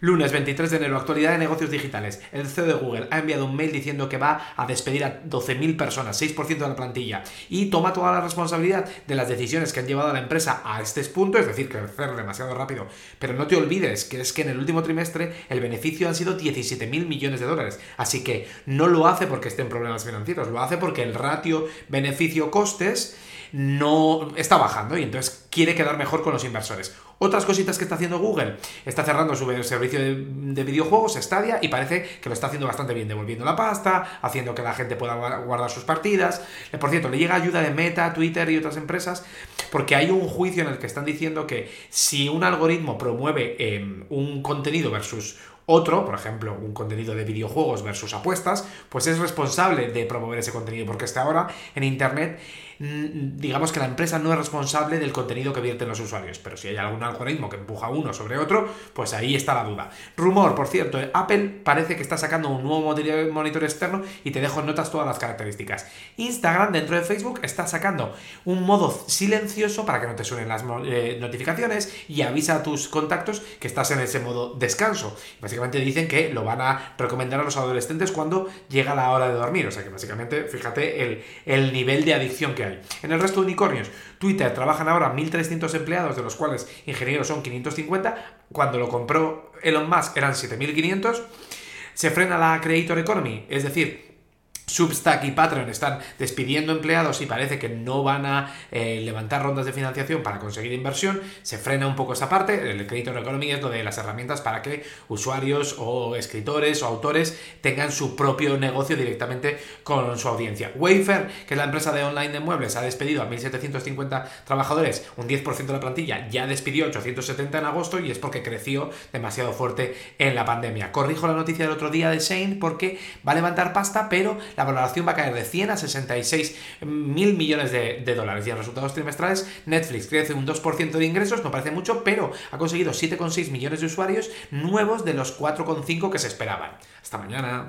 Lunes 23 de enero, actualidad de negocios digitales. El CEO de Google ha enviado un mail diciendo que va a despedir a 12.000 personas, 6% de la plantilla, y toma toda la responsabilidad de las decisiones que han llevado a la empresa a este punto, es decir, crecer demasiado rápido. Pero no te olvides que es que en el último trimestre el beneficio han sido 17.000 millones de dólares. Así que no lo hace porque esté en problemas financieros, lo hace porque el ratio beneficio-costes no está bajando y entonces quiere quedar mejor con los inversores. Otras cositas que está haciendo Google, está cerrando su servicio de, videojuegos, Stadia, y parece que lo está haciendo bastante bien, devolviendo la pasta, haciendo que la gente pueda guardar sus partidas. Eh, por cierto, le llega ayuda de Meta, Twitter y otras empresas, porque hay un juicio en el que están diciendo que si un algoritmo promueve em, un contenido versus otro, por ejemplo, un contenido de videojuegos versus apuestas, pues es responsable de promover ese contenido, porque hasta ahora en Internet, mm, digamos que la empresa no es responsable del contenido que vierten los usuarios, pero si hay algún algoritmo que empuja uno sobre otro, pues ahí está la duda. Rumor, por cierto, Apple parece que está sacando un nuevo monitor externo y te dejo en notas todas las características. Instagram dentro de Facebook está sacando un modo silencioso para que no te suenen las eh, notificaciones y avisa a tus contactos que estás en ese modo descanso dicen que lo van a recomendar a los adolescentes cuando llega la hora de dormir. O sea que básicamente, fíjate el, el nivel de adicción que hay. En el resto de unicornios, Twitter trabajan ahora 1.300 empleados, de los cuales ingenieros son 550. Cuando lo compró Elon Musk eran 7.500. Se frena la Creator Economy, es decir, Substack y Patreon están despidiendo empleados y parece que no van a eh, levantar rondas de financiación para conseguir inversión, se frena un poco esa parte. El Creator Economy es lo de las herramientas para que usuarios o escritores o autores tengan su propio negocio directamente con su audiencia. Wayfair, que es la empresa de online de muebles, ha despedido a 1.750 trabajadores, un 10% de la plantilla, ya despidió 870 en agosto y es porque creció demasiado fuerte en la pandemia. Corrijo la noticia del otro día de Shane porque va a levantar pasta, pero la valoración va a caer de 100 a 66 mil millones de, dólares. Y en resultados trimestrales, Netflix crece un 2% de ingresos, no parece mucho, pero ha conseguido 7,6 millones de usuarios nuevos de los 4,5 que se esperaban. Hasta mañana.